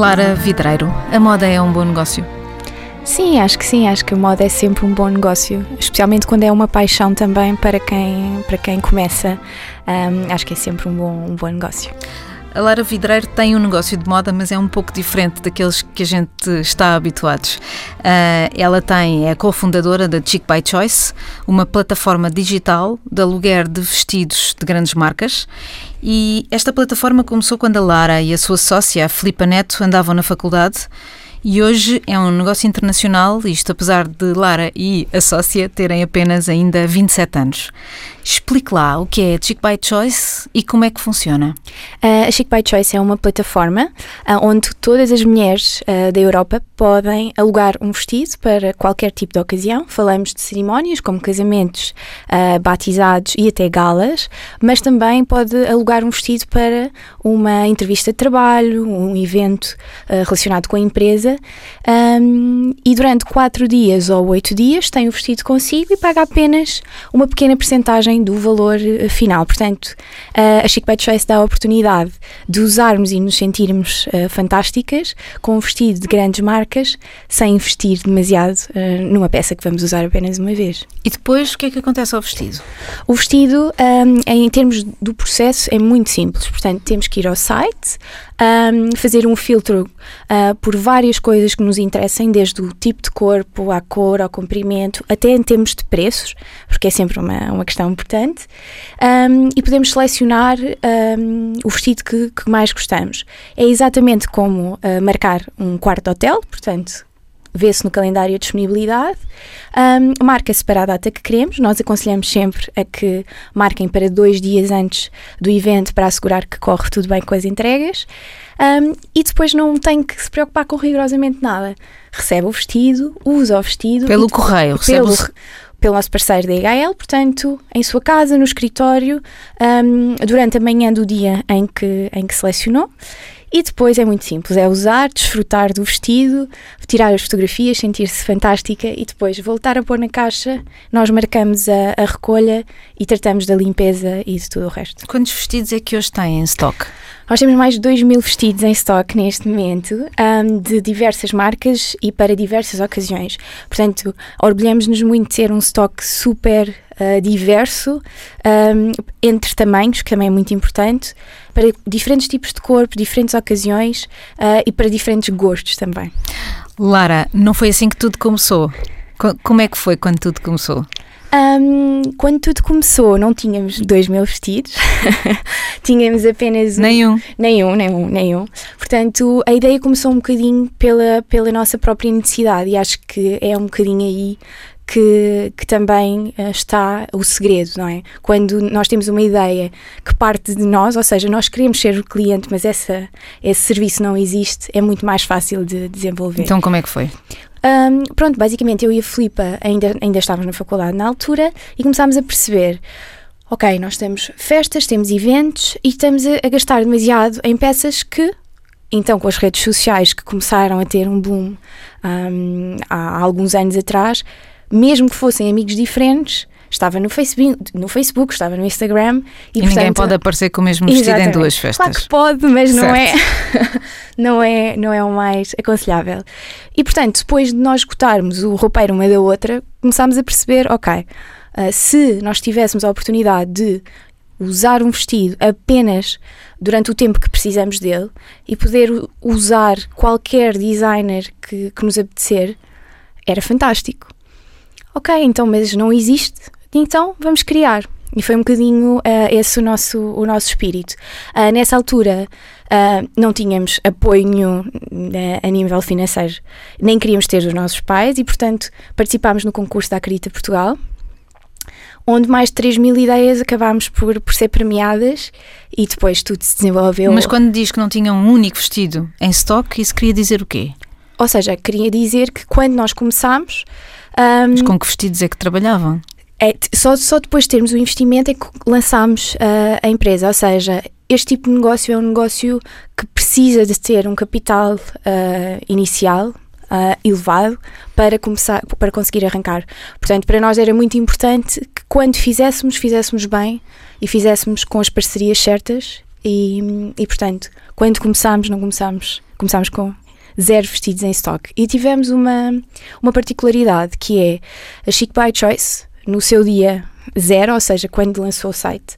Lara Vidreiro, a moda é um bom negócio? Sim, acho que sim, acho que a moda é sempre um bom negócio, especialmente quando é uma paixão também para quem, para quem começa. Um, acho que é sempre um bom, um bom negócio. A Lara Vidreiro tem um negócio de moda, mas é um pouco diferente daqueles que a gente está habituados. Uh, ela tem, é cofundadora da Chic by Choice, uma plataforma digital de aluguer de vestidos de grandes marcas. E esta plataforma começou quando a Lara e a sua sócia, a Filipa Neto, andavam na faculdade e hoje é um negócio internacional, isto apesar de Lara e a sócia terem apenas ainda 27 anos. Explique lá o que é a Chic by Choice e como é que funciona. Uh, a Chic by Choice é uma plataforma uh, onde todas as mulheres uh, da Europa podem alugar um vestido para qualquer tipo de ocasião. Falamos de cerimónias como casamentos, batizados e até galas, mas também pode alugar um vestido para uma entrevista de trabalho, um evento relacionado com a empresa um, e durante quatro dias ou oito dias tem o vestido consigo e paga apenas uma pequena percentagem do valor eh, final. Portanto, a Chic by Choice dá a oportunidade de usarmos e nos sentirmos uh, fantásticas com um vestido de grandes marcas sem investir demasiado uh, numa peça que vamos usar apenas uma vez. E depois, o que é que acontece ao vestido? O vestido, um, em termos do processo, é muito simples. Portanto, temos que ir ao site, um, fazer um filtro uh, por várias coisas que nos interessem, desde o tipo de corpo, à cor, ao comprimento, até em termos de preços, porque é sempre uma, uma questão importante, um, e podemos selecionar um, o vestido que, que, mais gostamos. É exatamente como uh, marcar um quarto de hotel, portanto, vê-se no calendário a disponibilidade, um, marca-se para a data que queremos. Nós aconselhamos sempre a que marquem para dois dias antes do evento para assegurar que corre tudo bem com as entregas. Um, e depois não tem que se preocupar com rigorosamente nada. Recebe o vestido, usa o vestido. Pelo correio, recebe pelo, pelo nosso parceiro da IHL, portanto, em sua casa, no escritório, um, durante a manhã do dia em que, em que selecionou. E depois é muito simples, é usar, desfrutar do vestido, tirar as fotografias, sentir-se fantástica e depois voltar a pôr na caixa, nós marcamos a, a, recolha e tratamos da limpeza e de tudo o resto. Quantos vestidos é que hoje têm em stock? Nós temos mais de 2 mil vestidos em stock neste momento, um, de diversas marcas e para diversas ocasiões. Portanto, orgulhamos-nos muito de ter um stock super uh, diverso, um, entre tamanhos, que também é muito importante, para diferentes tipos de corpo, diferentes ocasiões uh, e para diferentes gostos também. Lara, não foi assim que tudo começou? Como é que foi quando tudo começou? Um, quando tudo começou, não tínhamos dois mil vestidos, tínhamos apenas um, nenhum. Nenhum, nenhum, nenhum. Portanto, a ideia começou um bocadinho pela, pela nossa própria necessidade e acho que é um bocadinho aí que, que, também uh, está o segredo, não é? Quando nós temos uma ideia que parte de nós, ou seja, nós queremos ser o cliente, mas essa, esse serviço não existe, é muito mais fácil de desenvolver. Então, como é que foi? Um, pronto, basicamente eu e a Filipa ainda, ainda estávamos na faculdade na altura e começámos a perceber ok, nós temos festas, temos eventos e estamos a, a, gastar demasiado em peças que, então, com as redes sociais que começaram a ter um boom um, há alguns anos atrás, mesmo que fossem amigos diferentes, estava no Facebook, no Facebook estava no Instagram e, e portanto, ninguém pode aparecer com o mesmo vestido em duas festas. Claro que pode, mas não é, não é, não é o mais aconselhável. E portanto, depois de nós escutarmos o roupeiro uma da outra, começámos a perceber, ok, uh, se nós tivéssemos a oportunidade de usar um vestido apenas durante o tempo que precisamos dele e poder usar qualquer designer que, que nos apetecer, era fantástico. Ok, então, mas não existe então vamos criar. E foi um bocadinho uh, esse o nosso, o nosso espírito. Uh, nessa altura uh, não tínhamos apoio nenhum a nível financeiro, nem queríamos ter os nossos pais e, portanto, participámos no concurso da Acredita Portugal, onde mais de 3 mil ideias acabámos por, por ser premiadas e depois tudo se desenvolveu. Mas quando diz que não tinham um único vestido em estoque, isso queria dizer o quê? Ou seja, queria dizer que quando nós começámos. Um, Mas com que vestidos é que trabalhavam? É, só, só depois de termos o investimento é que lançámos uh, a empresa, ou seja, este tipo de negócio é um negócio que precisa de ter um capital uh, inicial uh, elevado para começar, para conseguir arrancar. Portanto, para nós era muito importante que quando fizéssemos, fizéssemos bem e fizéssemos com as parcerias certas e, e portanto, quando começámos, não começámos começámos com zero vestidos em stock. E tivemos uma, uma particularidade que é a Chic by Choice, no seu dia zero, ou seja, quando lançou o site,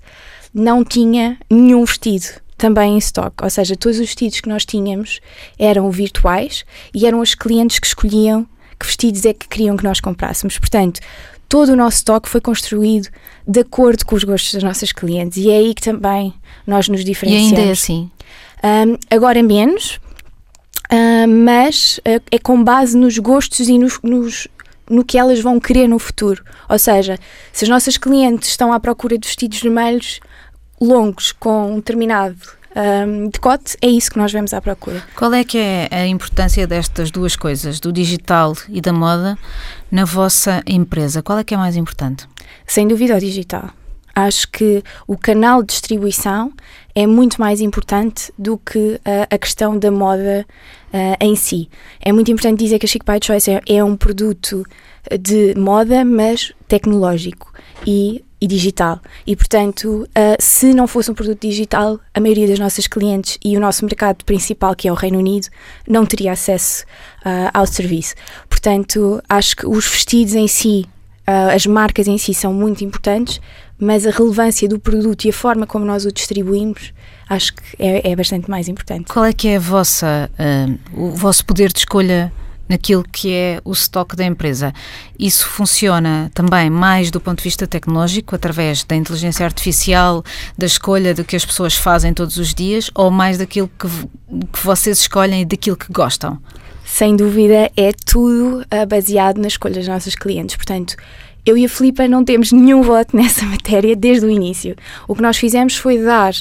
não tinha nenhum vestido também em stock, ou seja, todos os vestidos que nós tínhamos eram virtuais e eram os clientes que escolhiam que vestidos é que queriam que nós comprássemos. Portanto, todo o nosso stock foi construído de acordo com os gostos das nossas clientes e é aí que também nós nos diferenciamos. E ainda é assim? Um, agora menos, uh, mas uh, é com base nos gostos e nos, nos, no que elas vão querer no futuro. Ou seja, se as nossas clientes estão à procura de vestidos vermelhos longos com um determinado um, decote, é isso que nós vemos à procura. Qual é que é a importância destas duas coisas, do digital e da moda, na vossa empresa? Qual é que é mais importante? Sem dúvida o digital. Acho que o canal de distribuição é muito mais importante do que a, a questão da moda uh, em si. É muito importante dizer que a Chic by Choice é, é um produto de moda, mas tecnológico e, e digital. E, portanto, uh, se não fosse um produto digital, a maioria das nossas clientes e o nosso mercado principal, que é o Reino Unido, não teria acesso uh, ao serviço. Portanto, acho que os vestidos em si, as marcas em si são muito importantes, mas a relevância do produto e a forma como nós o distribuímos acho que é, é bastante mais importante. Qual é que é a vossa, uh, o vosso poder de escolha naquilo que é o estoque da empresa. Isso funciona também mais do ponto de vista tecnológico, através da inteligência artificial, da escolha do que as pessoas fazem todos os dias, ou mais daquilo que, que vocês escolhem e daquilo que gostam? Sem dúvida, é tudo uh, baseado nas escolhas dos nossos clientes. Portanto, eu e a Filipa não temos nenhum voto nessa matéria desde o início. O que nós fizemos foi dar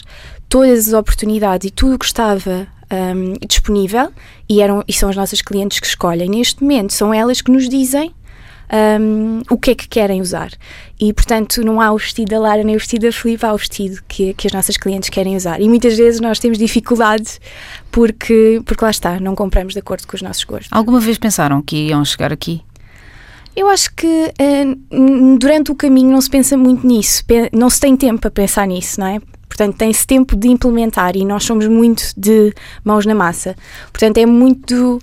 todas as oportunidades e tudo o que estava um, disponível e, eram, e são as nossas clientes que escolhem. Neste momento, são elas que nos dizem um, o que é que querem usar. E, portanto, não há o vestido da Lara nem o vestido da Filipe, há o vestido que, que as nossas clientes querem usar. E muitas vezes nós temos dificuldades porque, porque lá está, não compramos de acordo com os nossos gostos. Alguma vez pensaram que iam chegar aqui? Eu acho que uh, durante o caminho não se pensa muito nisso, não se tem tempo para pensar nisso, não é? Portanto, tem-se tempo de implementar e nós somos muito de mãos na massa. Portanto, é muito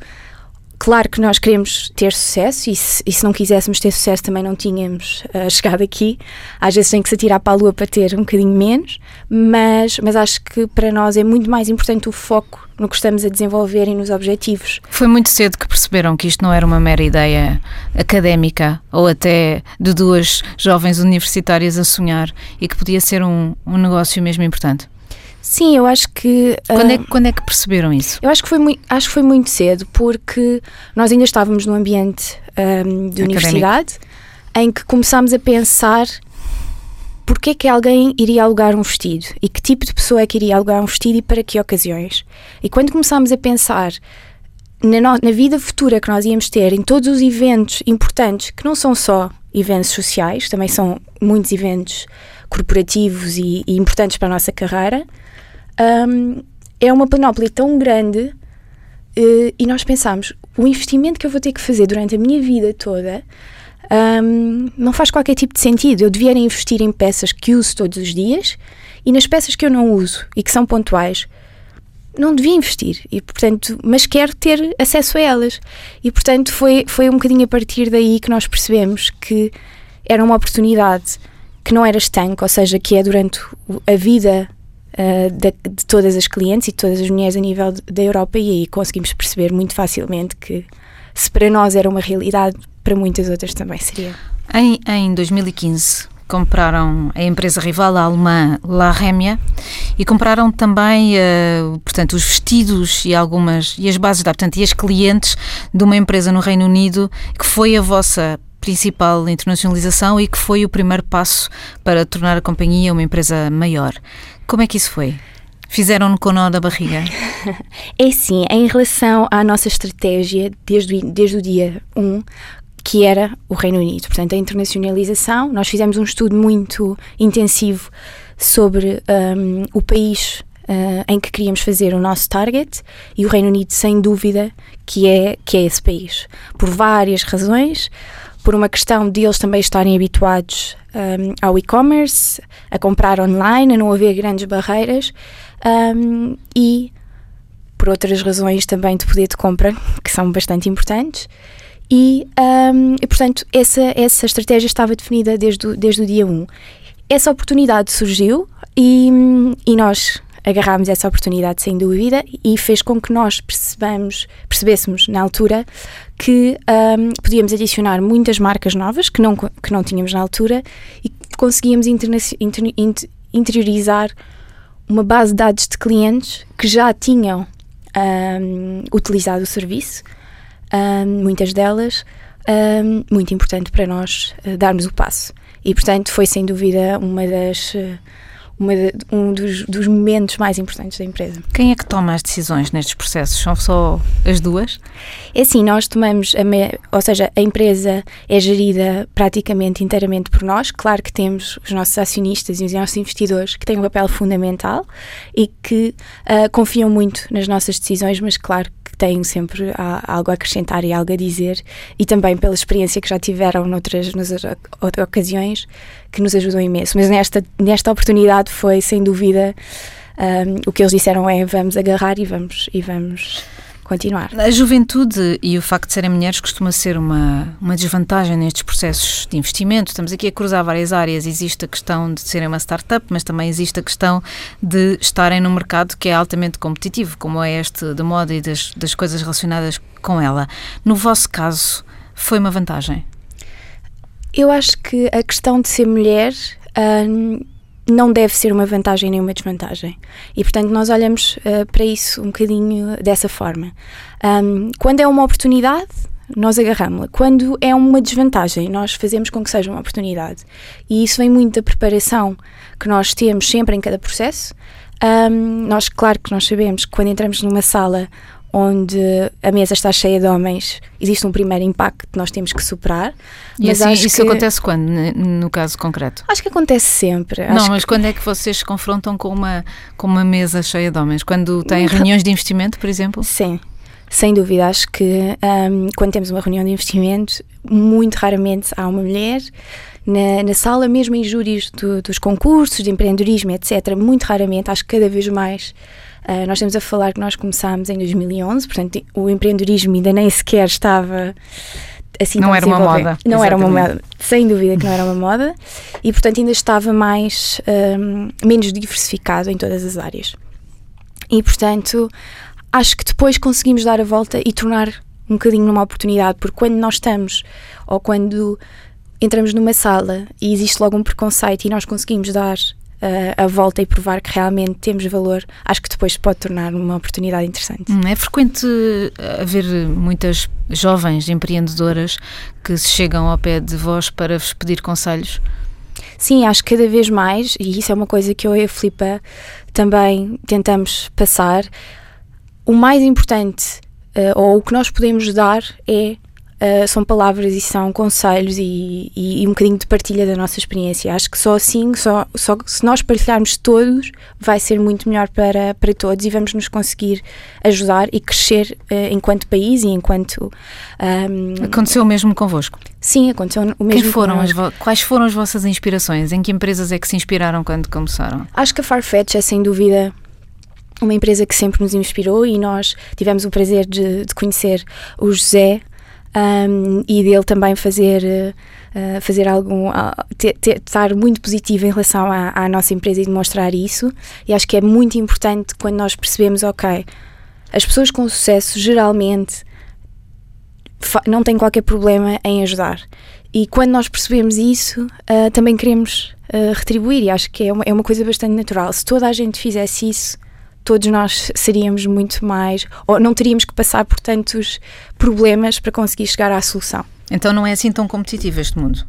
Claro que nós queremos ter sucesso e se, e se, não quiséssemos ter sucesso também não tínhamos uh, chegado aqui. Às vezes tem que se atirar para a lua para ter um bocadinho menos, mas, mas acho que para nós é muito mais importante o foco no que estamos a desenvolver e nos objetivos. Foi muito cedo que perceberam que isto não era uma mera ideia académica ou até de duas jovens universitárias a sonhar e que podia ser um, um negócio mesmo importante. Sim, eu acho que. Quando, é, quando é que perceberam isso? Eu acho que, foi muito, acho que foi muito cedo, porque nós ainda estávamos num ambiente um, de Académico. universidade em que começámos a pensar porque é que alguém iria alugar um vestido e que tipo de pessoa é que iria alugar um vestido e para que ocasiões. E quando começámos a pensar na, no, na vida futura que nós íamos ter, em todos os eventos importantes, que não são só eventos sociais, também são muitos eventos corporativos e, e importantes para a nossa carreira, um, é uma panóplia tão grande uh, e nós pensamos, o investimento que eu vou ter que fazer durante a minha vida toda um, não faz qualquer tipo de sentido. Eu devia investir em peças que uso todos os dias e nas peças que eu não uso e que são pontuais não devia investir e portanto mas quero ter acesso a elas e portanto foi foi um bocadinho a partir daí que nós percebemos que era uma oportunidade que não era estanque ou seja que é durante a vida uh, de, de, todas as clientes e de todas as mulheres a nível da Europa e aí conseguimos perceber muito facilmente que se para nós era uma realidade, para muitas outras também seria. Em, em 2015 compraram a empresa rival, a alemã La Remia, e compraram também, uh, portanto, os vestidos e algumas e as bases da, portanto, e as clientes de uma empresa no Reino Unido que foi a vossa principal internacionalização e que foi o primeiro passo para tornar a companhia uma empresa maior. Como é que isso foi? Fizeram-no com nó da barriga? é sim, em relação à nossa estratégia desde, desde o dia 1, que era o Reino Unido. Portanto, a internacionalização, nós fizemos um estudo muito intensivo sobre um, o país uh, em que queríamos fazer o nosso target e o Reino Unido, sem dúvida, que é, que é esse país. Por várias razões por uma questão de eles também estarem habituados um, ao e-commerce, a comprar online, a não haver grandes barreiras um, e por outras razões também de poder de compra, que são bastante importantes. E, um, e portanto, essa, essa estratégia estava definida desde o, desde o dia 1. Essa oportunidade surgiu e, e nós agarrámos essa oportunidade sem dúvida e fez com que nós percebamos, percebêssemos na altura que um, podíamos adicionar muitas marcas novas que não, que não tínhamos na altura e conseguíamos inter, interiorizar uma base de dados de clientes que já tinham um, utilizado o serviço, um, muitas delas, muito importante para nós uh, darmos o passo. E, portanto, foi sem dúvida uma das. Uh, uma de, um dos, dos, momentos mais importantes da empresa. Quem é que toma as decisões nestes processos? São só as duas? É assim, nós tomamos, a me, ou seja, a empresa é gerida praticamente inteiramente por nós. Claro que temos os nossos acionistas e os nossos investidores que têm um papel fundamental e que uh, confiam muito nas nossas decisões, mas claro têm sempre algo a acrescentar e algo a dizer, e também pela experiência que já tiveram noutras, noutras ocasiões, que nos ajudou imenso. Mas nesta, nesta oportunidade foi, sem dúvida, um, o que eles disseram é vamos agarrar e vamos, e vamos continuar. A juventude e o facto de serem mulheres costuma ser uma, uma desvantagem nestes processos de investimento. Estamos aqui a cruzar várias áreas. Existe a questão de serem uma startup, mas também existe a questão de estarem num mercado que é altamente competitivo, como é este da moda e das, das coisas relacionadas com ela. No vosso caso, foi uma vantagem? Eu acho que a questão de ser mulher. Hum, não deve ser uma vantagem nem uma desvantagem. E, portanto, nós olhamos uh, para isso um bocadinho dessa forma. Um, quando é uma oportunidade, nós agarramos-la. Quando é uma desvantagem, nós fazemos com que seja uma oportunidade. E isso vem muito da preparação que nós temos sempre em cada processo. Um, nós, claro que nós sabemos que quando entramos numa sala onde a mesa está cheia de homens, existe um primeiro impacto que nós temos que superar. E assim, isso que, acontece quando, no caso concreto? Acho que acontece sempre. Não, mas que... quando é que vocês se confrontam com uma, com uma mesa cheia de homens? Quando têm reuniões de investimento, por exemplo? Sim. Sem dúvida, acho que um, quando temos uma reunião de investimento, muito raramente há uma mulher na, na sala, mesmo em júris do, dos concursos de empreendedorismo, etc. Muito raramente, acho que cada vez mais Uh, nós estamos a falar que nós começámos em 2011, portanto o empreendedorismo ainda nem sequer estava assim não era uma moda não Exatamente. era uma moda sem dúvida que não era uma moda e portanto ainda estava mais um, menos diversificado em todas as áreas e portanto acho que depois conseguimos dar a volta e tornar um bocadinho numa oportunidade porque quando nós estamos ou quando entramos numa sala e existe logo um preconceito e nós conseguimos dar a volta e provar que realmente temos valor, acho que depois pode tornar uma oportunidade interessante. Hum, é frequente haver muitas jovens empreendedoras que se chegam ao pé de vós para vos pedir conselhos? Sim, acho que cada vez mais, e isso é uma coisa que eu e a Filipa também tentamos passar. O mais importante, uh, ou o que nós podemos dar, é Uh, são palavras e são conselhos e, e, e, um bocadinho de partilha da nossa experiência. Acho que só assim, só, só se nós partilharmos todos, vai ser muito melhor para, para todos e vamos nos conseguir ajudar e crescer uh, enquanto país e enquanto. Um, aconteceu o mesmo convosco? Sim, aconteceu o mesmo Quem foram as Quais foram as vossas inspirações? Em que empresas é que se inspiraram quando começaram? Acho que a Farfetch é sem dúvida uma empresa que sempre nos inspirou e nós tivemos o prazer de, de conhecer o José um, e dele também fazer, uh, fazer algum. Uh, ter, estar muito positivo em relação à, à, nossa empresa e demonstrar isso. E acho que é muito importante quando nós percebemos, ok, as pessoas com sucesso geralmente não têm qualquer problema em ajudar. E quando nós percebemos isso, uh, também queremos retribuir, e acho que é uma, é uma coisa bastante natural. Se toda a gente fizesse isso, todos nós seríamos muito mais, ou não teríamos que passar por tantos problemas para conseguir chegar à solução. Então não é assim tão competitivo este mundo?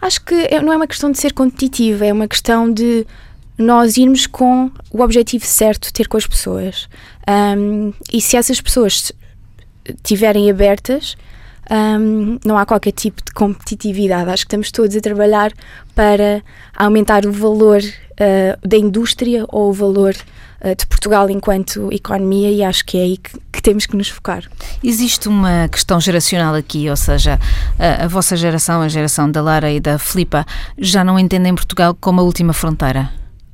Acho que é, não é uma questão de ser competitivo, é uma questão de nós irmos com o objetivo certo ter com as pessoas. Um, e se essas pessoas estiverem abertas, um, não há qualquer tipo de competitividade. Acho que estamos todos a trabalhar para aumentar o valor uh, da indústria ou o valor de Portugal enquanto economia e acho que é aí que, que, temos que nos focar. Existe uma questão geracional aqui, ou seja, a, a vossa geração, a geração da Lara e da Filipa, já não entendem Portugal como a última fronteira?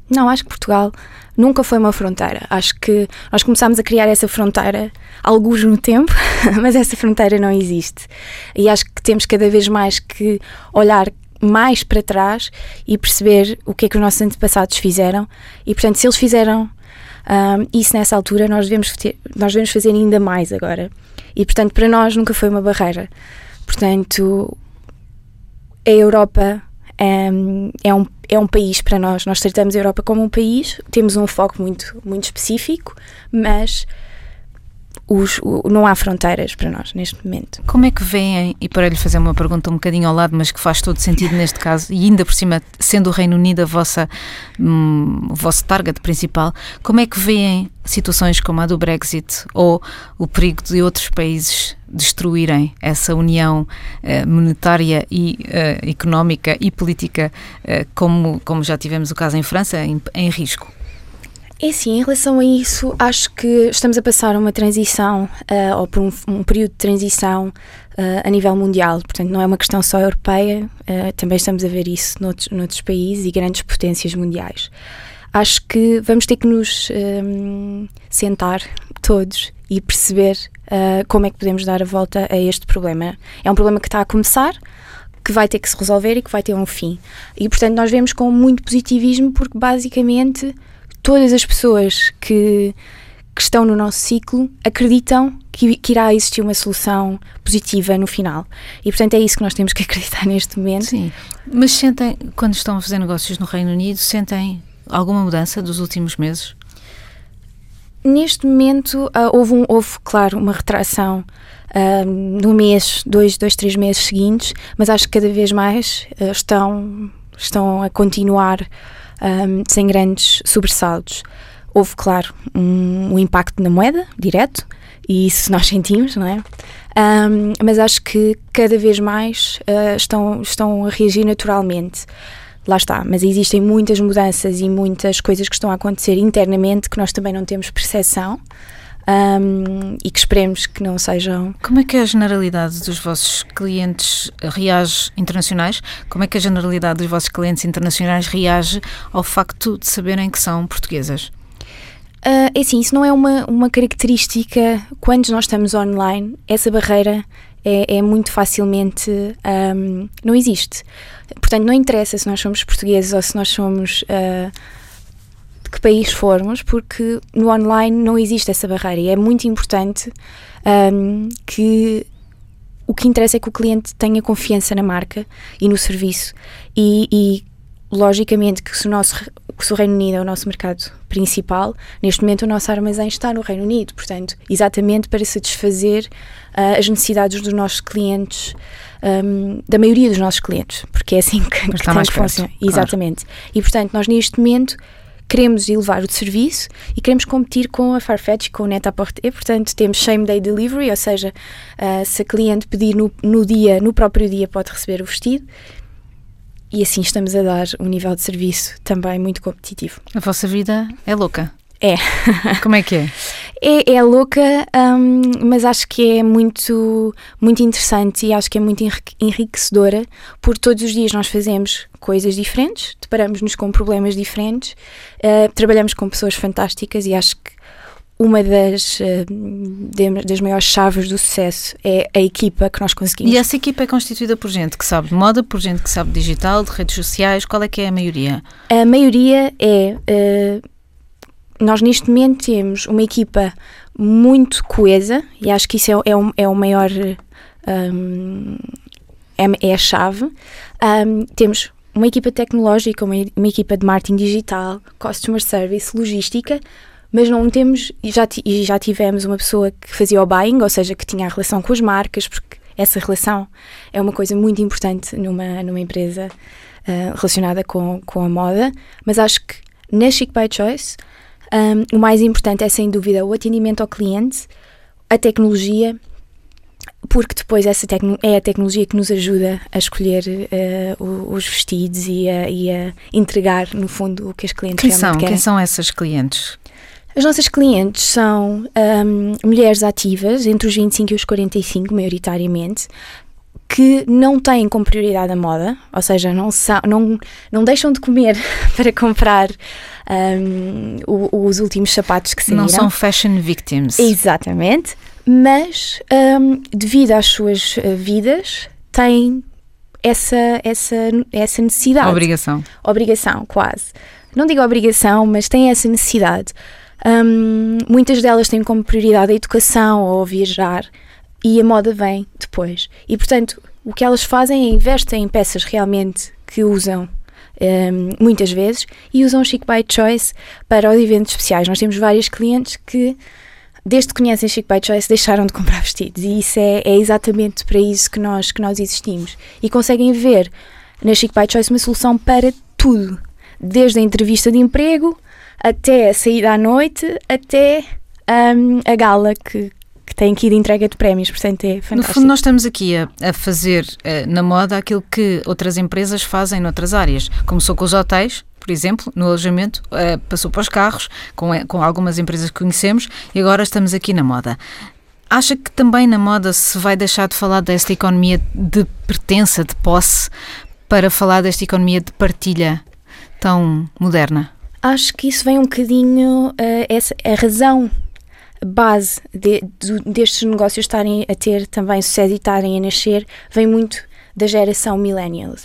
Não, acho que Portugal nunca foi uma fronteira. Acho que nós começámos a criar essa fronteira alguns no tempo, mas essa fronteira não existe. E acho que temos cada vez mais que olhar mais para trás e perceber o que é que os nossos antepassados fizeram. E, portanto, se eles fizeram um, isso nessa altura, nós devemos, ter, nós devemos fazer ainda mais agora. E, portanto, para nós nunca foi uma barreira. Portanto, a Europa é, um, é um país para nós. Nós tratamos a Europa como um país, temos um foco muito, muito específico, mas os, o, não há fronteiras para nós neste momento. Como é que veem, e para lhe fazer uma pergunta um bocadinho ao lado, mas que faz todo sentido neste caso, e ainda por cima, sendo o Reino Unido a vossa, hum, o vosso target principal, como é que veem situações como a do Brexit ou o perigo de outros países destruírem essa união uh, monetária e uh, económica e política, uh, como, como já tivemos o caso em França, em, em risco? É sim, em relação a isso, acho que estamos a passar uma transição, uh, ou por um, um, período de transição uh, a nível mundial. Portanto, não é uma questão só europeia, uh, também estamos a ver isso noutros, noutros países e grandes potências mundiais. Acho que vamos ter que nos um, sentar todos e perceber como é que podemos dar a volta a este problema. É um problema que está a começar, que vai ter que se resolver e que vai ter um fim. E, portanto, nós vemos com muito positivismo, porque basicamente todas as pessoas que, que estão no nosso ciclo acreditam que, que, irá existir uma solução positiva no final. E portanto é isso que nós temos que acreditar neste momento. Sim. Mas sentem, quando estão a fazer negócios no Reino Unido, sentem alguma mudança dos últimos meses? Neste momento uh, houve, um, houve, claro, uma retração uh, no mês, dois, dois, três meses seguintes, mas acho que cada vez mais uh, estão, estão a continuar um, sem grandes sobressaltos. Houve, claro, um, um, impacto na moeda, direto, e isso nós sentimos, não é? Um, mas acho que cada vez mais uh, estão, estão a reagir naturalmente. Lá está, mas existem muitas mudanças e muitas coisas que estão a acontecer internamente que nós também não temos percepção um, e que esperemos que não sejam. Como é que a generalidade dos vossos clientes reage internacionais? Como é que a generalidade dos vossos clientes internacionais reage ao facto de saberem que são portuguesas? Uh, é assim, isso não é uma, uma característica quando nós estamos online, essa barreira é, é muito facilmente um, não existe. Portanto, não interessa se nós somos portugueses ou se nós somos uh, que país formos, porque no online não existe essa barreira e é muito importante um, que o que interessa é que o cliente tenha confiança na marca e no serviço e, e logicamente que se o nosso se o Reino Unido é o nosso mercado principal, neste momento o nosso armazém está no Reino Unido, portanto, exatamente para satisfazer uh, as necessidades dos nossos clientes, um, da maioria dos nossos clientes, porque é assim que, que que funcionar. Exatamente. E portanto, nós neste momento queremos elevar o serviço e queremos competir com a Farfetch com o Net-a-Porter. Portanto, temos same day delivery, ou seja, uh, se a cliente pedir no, no dia, no próprio dia, pode receber o vestido. E assim estamos a dar um nível de serviço também muito competitivo. A vossa vida é louca. É. Como é que é? É, é louca, um, mas acho que é muito, muito interessante e acho que é muito enriquecedora, porque todos os dias nós fazemos coisas diferentes, deparamos-nos com problemas diferentes, uh, trabalhamos com pessoas fantásticas e acho que uma das, uh, das maiores chaves do sucesso é a equipa que nós conseguimos. E essa equipa é constituída por gente que sabe de moda, por gente que sabe digital, de redes sociais, qual é que é a maioria? A maioria é... Uh, nós neste momento temos uma equipa muito coesa e acho que isso é, é, o, é o maior. Um, é, é, a chave. Um, temos uma equipa tecnológica, uma, uma, equipa de marketing digital, customer service, logística, mas não temos, e já, já tivemos uma pessoa que fazia o buying, ou seja, que tinha a relação com as marcas, porque essa relação é uma coisa muito importante numa, numa empresa uh, relacionada com, com a moda, mas acho que na Chic by Choice um, o mais importante é, sem dúvida, o atendimento ao cliente, a tecnologia, porque depois essa é a tecnologia que nos ajuda a escolher uh, os vestidos e a, e a, entregar, no fundo, o que as clientes quem são? querem. Quem são essas clientes? As nossas clientes são um, mulheres ativas, entre os 25 e os 45, maioritariamente, que não têm como prioridade a moda, ou seja, não, são, não, não deixam de comer para comprar um, os últimos sapatos que saíram. Não são fashion victims. Exatamente, mas um, devido às suas eh, vidas têm essa, essa, essa necessidade. Obrigação. Obrigação, quase. Não digo obrigação, mas têm essa necessidade. Um, muitas delas têm como prioridade a educação ou viajar e a moda vem depois. E portanto, o que elas fazem é investem em peças realmente que usam um, muitas vezes e usam Chic by Choice para os eventos especiais. Nós temos vários clientes que, desde que conhecem Chic by Choice, deixaram de comprar vestidos e isso é, é exatamente para isso que nós, que nós existimos. E conseguem ver na Chic by Choice uma solução para tudo, desde a entrevista de emprego até a saída à noite, até um, a gala que, que tem aqui de entrega de prémios, portanto é fantástico. No fundo, nós estamos aqui a, a fazer uh, na moda aquilo que outras empresas fazem noutras áreas. Começou com os hotéis, por exemplo, no alojamento, uh, passou para os carros, com, eh, com algumas empresas que conhecemos, e agora estamos aqui na moda. Acha que também na moda se vai deixar de falar desta economia de pertença, de posse, para falar desta economia de partilha tão moderna? Acho que isso vem um bocadinho, uh, essa, a razão base de, de, destes negócios estarem a ter também sucesso e estarem a nascer vem muito da geração millennials.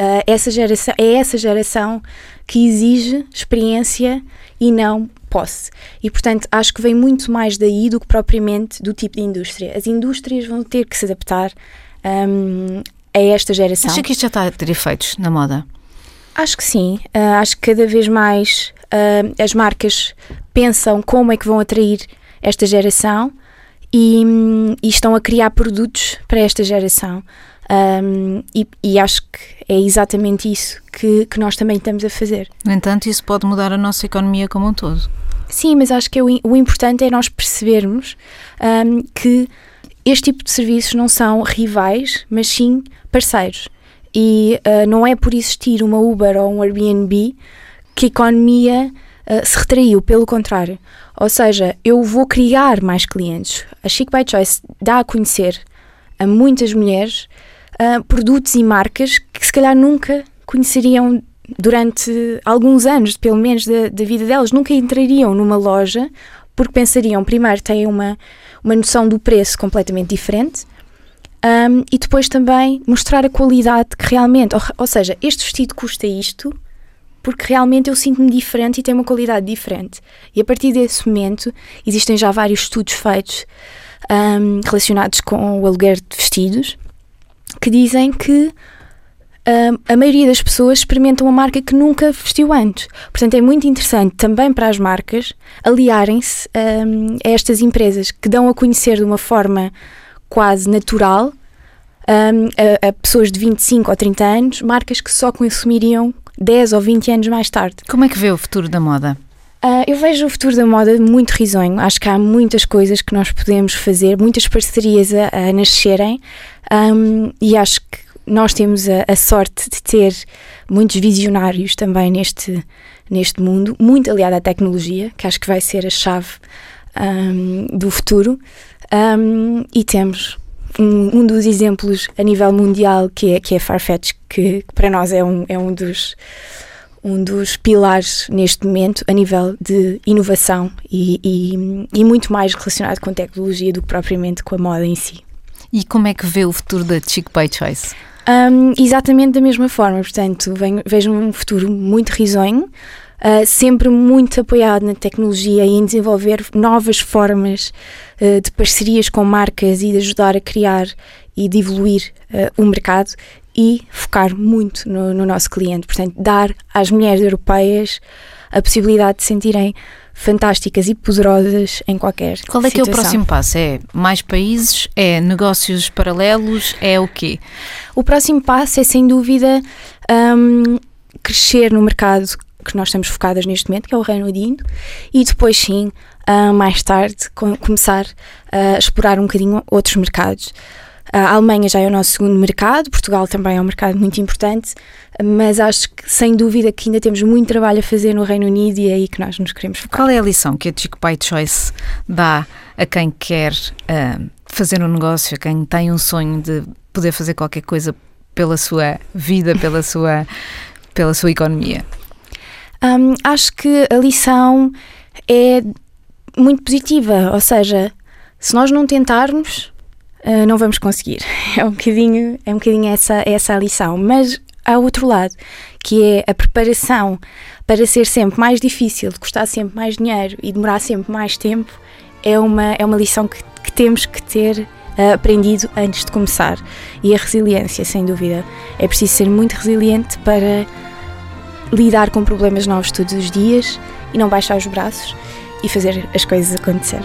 Uh, essa geração, é essa geração que exige experiência e não posse. E, portanto, acho que vem muito mais daí do que propriamente do tipo de indústria. As indústrias vão ter que se adaptar um, a esta geração. Acha que isto já está a ter efeitos na moda? Acho que sim. Uh, acho que cada vez mais uh, as marcas pensam como é que vão atrair esta geração e, e estão a criar produtos para esta geração. Um, e, e, acho que é exatamente isso que, que nós também estamos a fazer. No entanto, isso pode mudar a nossa economia como um todo. Sim, mas acho que é o, o importante é nós percebermos um, que este tipo de serviços não são rivais, mas sim parceiros. E uh, não é por existir uma Uber ou um Airbnb que a economia uh, se retraiu, pelo contrário. Ou seja, eu vou criar mais clientes. A Chic by Choice dá a conhecer a muitas mulheres uh, produtos e marcas que se calhar nunca conheceriam durante alguns anos, pelo menos da, da vida delas, nunca entrariam numa loja porque pensariam, primeiro, têm uma, uma noção do preço completamente diferente. Um, e depois também mostrar a qualidade que realmente, ou, ou seja, este vestido custa isto, porque realmente eu sinto-me diferente e tem uma qualidade diferente. E a partir desse momento existem já vários estudos feitos um, relacionados com o aluguer de vestidos que dizem que um, a maioria das pessoas experimentam uma marca que nunca vestiu antes. Portanto, é muito interessante também para as marcas aliarem-se um, a estas empresas que dão a conhecer de uma forma quase natural a, a, pessoas de 25 ou 30 anos, marcas que só consumiriam 10 ou 20 anos mais tarde. Como é que vê o futuro da moda? Uh, eu vejo o futuro da moda muito risonho. Acho que há muitas coisas que nós podemos fazer, muitas parcerias a, a nascerem, um, e acho que nós temos a, a, sorte de ter muitos visionários também neste, neste mundo, muito aliado à tecnologia, que acho que vai ser a chave um, do futuro. Um, e temos um, um, dos exemplos a nível mundial que é, que é Farfetch, que, que para nós é um, é um dos um dos pilares neste momento a nível de inovação e, e, e, muito mais relacionado com tecnologia do que propriamente com a moda em si. E como é que vê o futuro da Chic by Choice? Um, exatamente da mesma forma, portanto, venho, vejo um futuro muito risonho, uh, sempre muito apoiado na tecnologia e em desenvolver novas formas uh, de parcerias com marcas e de ajudar a criar e de evoluir uh, o mercado e focar muito no, no, nosso cliente. Portanto, dar às mulheres europeias a possibilidade de se sentirem fantásticas e poderosas em qualquer Qual é situação. que é o próximo passo? É mais países? É negócios paralelos? É o quê? O próximo passo é, sem dúvida, um, crescer no mercado que nós estamos focadas neste momento, que é o Reino Unido, e depois sim, uh, mais tarde, com, começar a explorar um bocadinho outros mercados. A Alemanha já é o nosso segundo mercado, Portugal também é um mercado muito importante, mas acho que sem dúvida que ainda temos muito trabalho a fazer no Reino Unido e é aí que nós nos queremos focar. Qual é a lição que a Chico Pie Choice dá a quem quer uh, fazer um negócio, a quem tem um sonho de poder fazer qualquer coisa pela sua vida, pela sua, pela sua economia? Um, acho que a lição é muito positiva, ou seja, se nós não tentarmos, uh, não vamos conseguir. É um bocadinho, é um bocadinho essa, essa a lição. Mas há outro lado, que é a preparação para ser sempre mais difícil, custar sempre mais dinheiro e demorar sempre mais tempo, é uma, é uma lição que, que temos que ter uh, aprendido antes de começar. E a resiliência, sem dúvida. É preciso ser muito resiliente para lidar com problemas novos todos os dias e não baixar os braços e fazer as coisas acontecer.